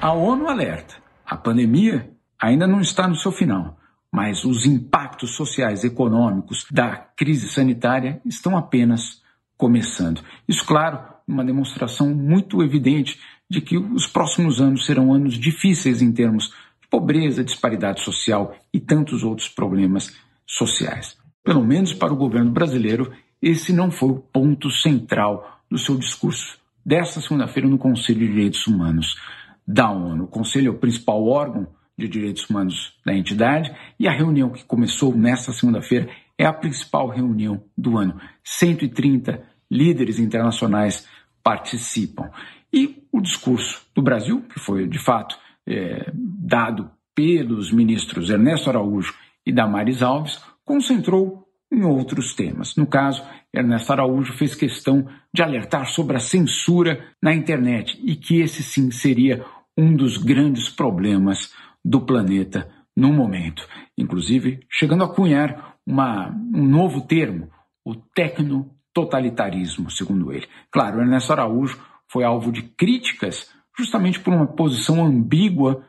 A ONU alerta: a pandemia ainda não está no seu final, mas os impactos sociais e econômicos da crise sanitária estão apenas começando. Isso, claro, uma demonstração muito evidente de que os próximos anos serão anos difíceis em termos de pobreza, disparidade social e tantos outros problemas sociais. Pelo menos para o governo brasileiro, esse não foi o ponto central do seu discurso desta segunda-feira no Conselho de Direitos Humanos da ONU. O Conselho é o principal órgão de direitos humanos da entidade e a reunião que começou nesta segunda-feira é a principal reunião do ano. 130 líderes internacionais participam. E o discurso do Brasil, que foi de fato é, dado pelos ministros Ernesto Araújo e Damares Alves, concentrou em outros temas. No caso, Ernesto Araújo fez questão de alertar sobre a censura na internet e que esse sim seria um dos grandes problemas do planeta no momento. Inclusive, chegando a cunhar uma, um novo termo, o tecno-totalitarismo, segundo ele. Claro, Ernesto Araújo foi alvo de críticas justamente por uma posição ambígua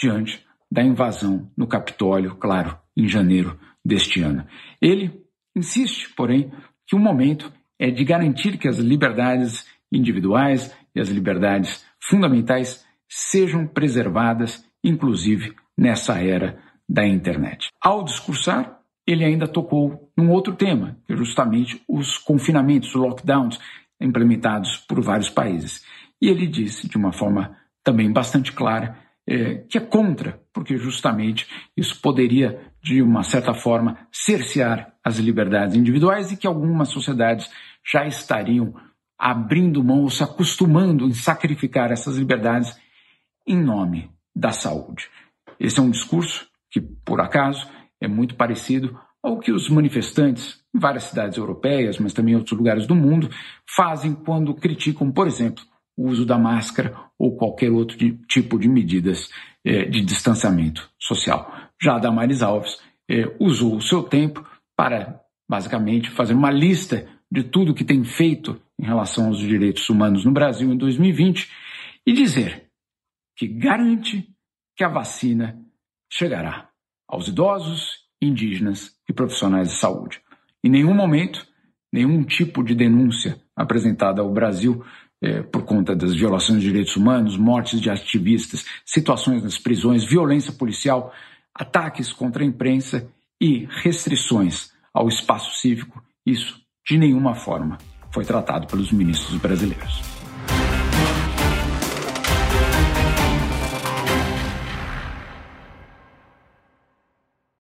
diante da invasão no Capitólio, claro, em janeiro deste ano. Ele insiste, porém, que o momento é de garantir que as liberdades individuais e as liberdades fundamentais sejam preservadas, inclusive nessa era da internet. Ao discursar, ele ainda tocou num outro tema, que é justamente os confinamentos, os lockdowns implementados por vários países. E ele disse, de uma forma também bastante clara, é, que é contra, porque justamente isso poderia, de uma certa forma, cercear as liberdades individuais e que algumas sociedades já estariam abrindo mão ou se acostumando em sacrificar essas liberdades em nome da saúde. Esse é um discurso que, por acaso, é muito parecido ao que os manifestantes em várias cidades europeias, mas também em outros lugares do mundo, fazem quando criticam, por exemplo, o uso da máscara ou qualquer outro de, tipo de medidas eh, de distanciamento social. Já a Damares Alves eh, usou o seu tempo para, basicamente, fazer uma lista de tudo que tem feito em relação aos direitos humanos no Brasil em 2020 e dizer que garante que a vacina chegará aos idosos, indígenas e profissionais de saúde. Em nenhum momento, nenhum tipo de denúncia apresentada ao Brasil é, por conta das violações de direitos humanos, mortes de ativistas, situações nas prisões, violência policial, ataques contra a imprensa e restrições ao espaço cívico, isso de nenhuma forma foi tratado pelos ministros brasileiros.